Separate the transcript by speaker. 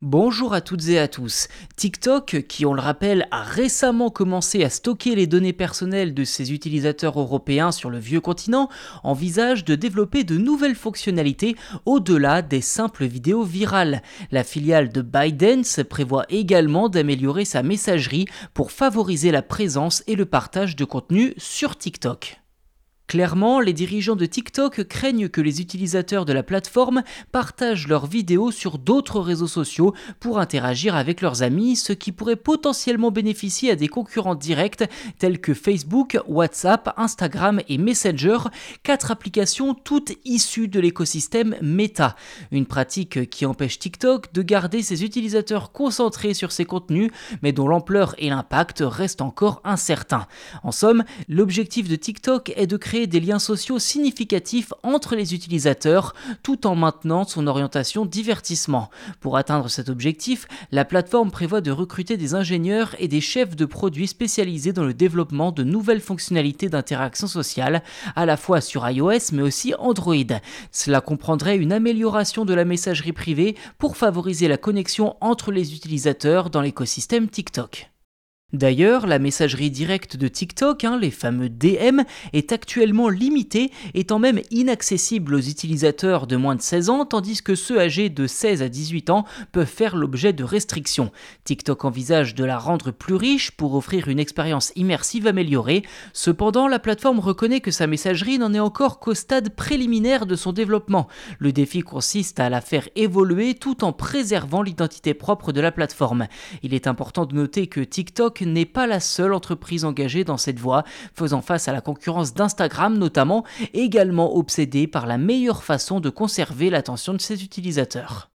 Speaker 1: Bonjour à toutes et à tous. TikTok, qui on le rappelle a récemment commencé à stocker les données personnelles de ses utilisateurs européens sur le vieux continent, envisage de développer de nouvelles fonctionnalités au-delà des simples vidéos virales. La filiale de ByteDance prévoit également d'améliorer sa messagerie pour favoriser la présence et le partage de contenu sur TikTok. Clairement, les dirigeants de TikTok craignent que les utilisateurs de la plateforme partagent leurs vidéos sur d'autres réseaux sociaux pour interagir avec leurs amis, ce qui pourrait potentiellement bénéficier à des concurrents directs tels que Facebook, WhatsApp, Instagram et Messenger, quatre applications toutes issues de l'écosystème Meta. Une pratique qui empêche TikTok de garder ses utilisateurs concentrés sur ses contenus, mais dont l'ampleur et l'impact restent encore incertains. En somme, l'objectif de TikTok est de créer des liens sociaux significatifs entre les utilisateurs tout en maintenant son orientation divertissement. Pour atteindre cet objectif, la plateforme prévoit de recruter des ingénieurs et des chefs de produits spécialisés dans le développement de nouvelles fonctionnalités d'interaction sociale, à la fois sur iOS mais aussi Android. Cela comprendrait une amélioration de la messagerie privée pour favoriser la connexion entre les utilisateurs dans l'écosystème TikTok. D'ailleurs, la messagerie directe de TikTok, hein, les fameux DM, est actuellement limitée, étant même inaccessible aux utilisateurs de moins de 16 ans, tandis que ceux âgés de 16 à 18 ans peuvent faire l'objet de restrictions. TikTok envisage de la rendre plus riche pour offrir une expérience immersive améliorée. Cependant, la plateforme reconnaît que sa messagerie n'en est encore qu'au stade préliminaire de son développement. Le défi consiste à la faire évoluer tout en préservant l'identité propre de la plateforme. Il est important de noter que TikTok n'est pas la seule entreprise engagée dans cette voie, faisant face à la concurrence d'Instagram notamment, également obsédée par la meilleure façon de conserver l'attention de ses utilisateurs.